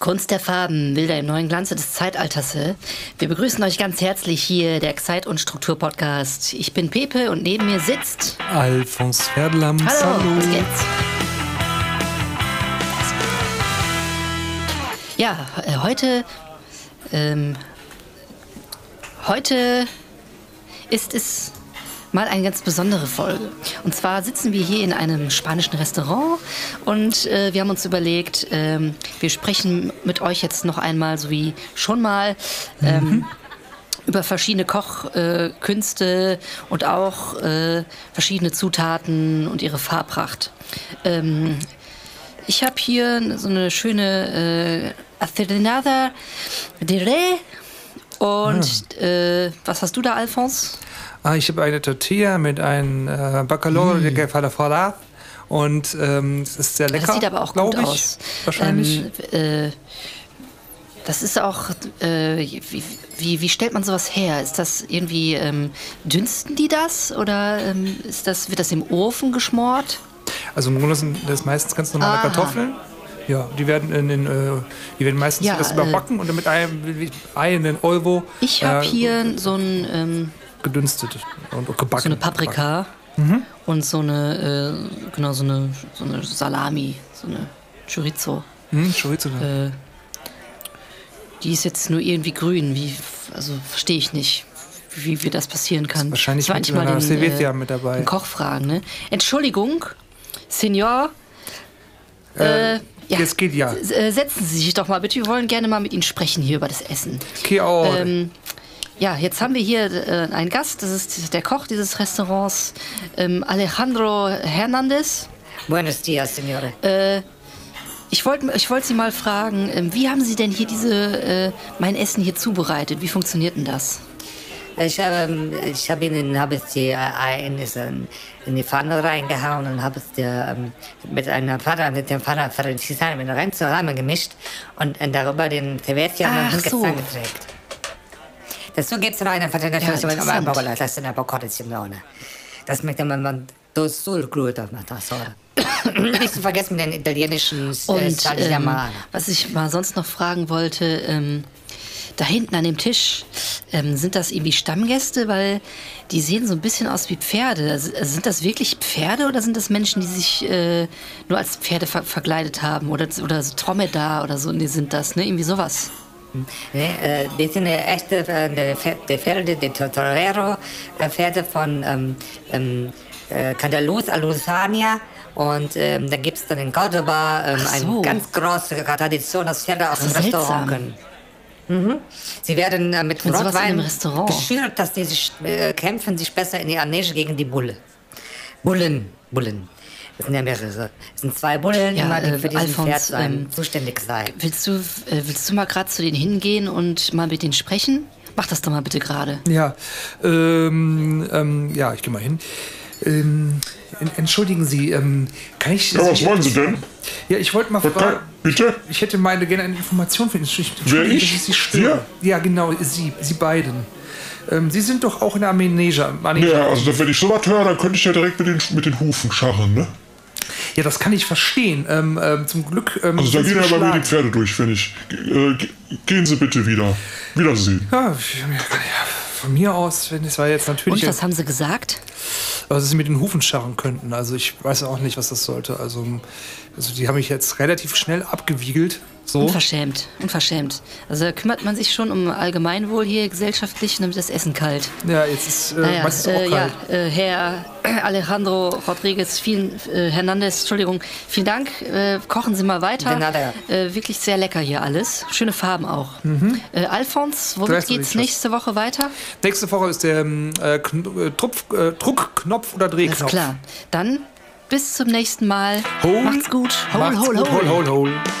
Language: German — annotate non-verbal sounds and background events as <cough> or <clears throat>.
Kunst der Farben, Bilder im neuen Glanze des Zeitalters. Wir begrüßen euch ganz herzlich hier, der Zeit- und Struktur-Podcast. Ich bin Pepe und neben mir sitzt Alfons Ferdlams. Hallo, Hallo. was geht's? Ja, äh, heute, ähm, heute ist es mal eine ganz besondere Folge. Und zwar sitzen wir hier in einem spanischen Restaurant und äh, wir haben uns überlegt, ähm, wir sprechen mit euch jetzt noch einmal, so wie schon mal, ähm, mhm. über verschiedene Kochkünste äh, und auch äh, verschiedene Zutaten und ihre Farbpracht. Ähm, ich habe hier so eine schöne äh, Acerinada de Re und ah. äh, was hast du da, Alphonse? Ah, ich habe eine Tortilla mit einem äh, Bacalhau mm. de Falafala und ähm, es ist sehr lecker. Das sieht aber auch gut ich, aus. Wahrscheinlich. Ähm, äh, das ist auch, äh, wie, wie, wie, stellt man sowas her? Ist das irgendwie, ähm, dünsten die das oder ähm, ist das, wird das im Ofen geschmort? Also im Grunde sind das meistens ganz normale Aha. Kartoffeln. Ja, die werden in den, äh, die werden meistens ja, das überbacken äh, und dann mit einem Ei in den Euro. Ich habe äh, hier so ein ähm, gedünstet und gebacken. So eine Paprika mhm. und so eine, äh, genau, so eine, so eine Salami, so eine Chorizo. Mhm, Chorizo, ja. Äh, die ist jetzt nur irgendwie grün. Wie, also verstehe ich nicht, wie, wie das passieren kann. Wahrscheinlich das mit mal den, äh, mit dabei. Den Kochfragen, ne? Entschuldigung, Senor. Äh, äh, ja. Es geht ja. Äh, setzen Sie sich doch mal bitte. Wir wollen gerne mal mit Ihnen sprechen hier über das Essen. Okay, ähm, ja, jetzt haben wir hier äh, einen Gast, das ist der Koch dieses Restaurants, ähm, Alejandro Hernandez. Buenos dias, Signore. Äh, ich wollte ich wollt Sie mal fragen, äh, wie haben Sie denn hier diese, äh, mein Essen hier zubereitet? Wie funktioniert denn das? Ich habe ich hab Ihnen hab es die Ei in, in die Pfanne reingehauen und habe es ähm, mit einer Pfanne, mit dem Pfanne mit rein zusammengemischt und darüber den Tevetja und so. geträgt. Adesso che sarà una fotografia ja, ma poco la testa ne poco Simone. Das möchte man das so gut auf das Nicht zu vergessen den italienischen äh, Und ähm, was ich mal sonst noch fragen wollte, ähm, da hinten an dem Tisch, ähm, sind das irgendwie Stammgäste? Weil die sehen so ein bisschen aus wie Pferde. Also, also sind das wirklich Pferde oder sind das Menschen, die sich äh, nur als Pferde ver verkleidet haben? Oder, oder so Dromedar oder so? Nee, sind das, ne? Irgendwie sowas. Nee, die sind echte äh, die Pferde, die Torero, äh, Pferde von ähm, ähm, äh, Candaluz, Alusania. Und ähm, da gibt es dann in Cordoba ähm, so. eine ganz große Tradition, dass Pferde aus dem Restaurant können. Mhm. Sie werden äh, mit Rotwein geschürt, dass die sich, äh, kämpfen sich besser in ihrer Nähe gegen die Bulle. Bullen, Bullen. Es sind ja mehrere. Es sind zwei Bullen, ja, immer, die für diesen Alphons, Pferd ähm, zuständig sein. Willst du, äh, willst du mal gerade zu denen hingehen und mal mit denen sprechen? Mach das doch mal bitte gerade. Ja, ähm, ähm, ja, ich gehe mal hin. Ähm, entschuldigen Sie, ähm, kann ich. Ja, was wollen Sie denn? Ja, ich wollte mal fragen. Bitte? Ich hätte meine gerne eine Information für Sie. Wer ich? ich Sie störe. Ja, genau, Sie, Sie beiden. Ähm, Sie sind doch auch in der Armenesia. Ja, also wenn ich sowas höre, dann könnte ich ja direkt mit den, mit den Hufen scharren, ne? Ja, das kann ich verstehen. Ähm, ähm, zum Glück. Ähm, also da gehen ja bei mir die Pferde durch, finde ich. Äh, gehen Sie bitte wieder. Wiedersehen. Ja, von mir aus, wenn es war jetzt natürlich. Und was haben Sie gesagt? Dass sie mit den Hufen scharren könnten. Also ich weiß auch nicht, was das sollte. Also, also die haben mich jetzt relativ schnell abgewiegelt. So. Unverschämt, unverschämt. Also da kümmert man sich schon um Allgemeinwohl hier gesellschaftlich, damit das Essen kalt. Ja, jetzt ist äh, naja, meistens auch äh, kalt. Ja, äh, Herr <clears throat> Alejandro Rodriguez, vielen, äh, Hernandez, Entschuldigung, vielen Dank. Äh, kochen Sie mal weiter. Äh, wirklich sehr lecker hier alles. Schöne Farben auch. Mhm. Äh, Alfons, womit geht es nächste Woche weiter? Nächste Woche ist der ähm, Tropf, Druckknopf oder Drehknopf. Alles klar. Dann bis zum nächsten Mal. Hol. Macht's gut. Hol, Macht's hol, gut. hol, hol, hol. hol.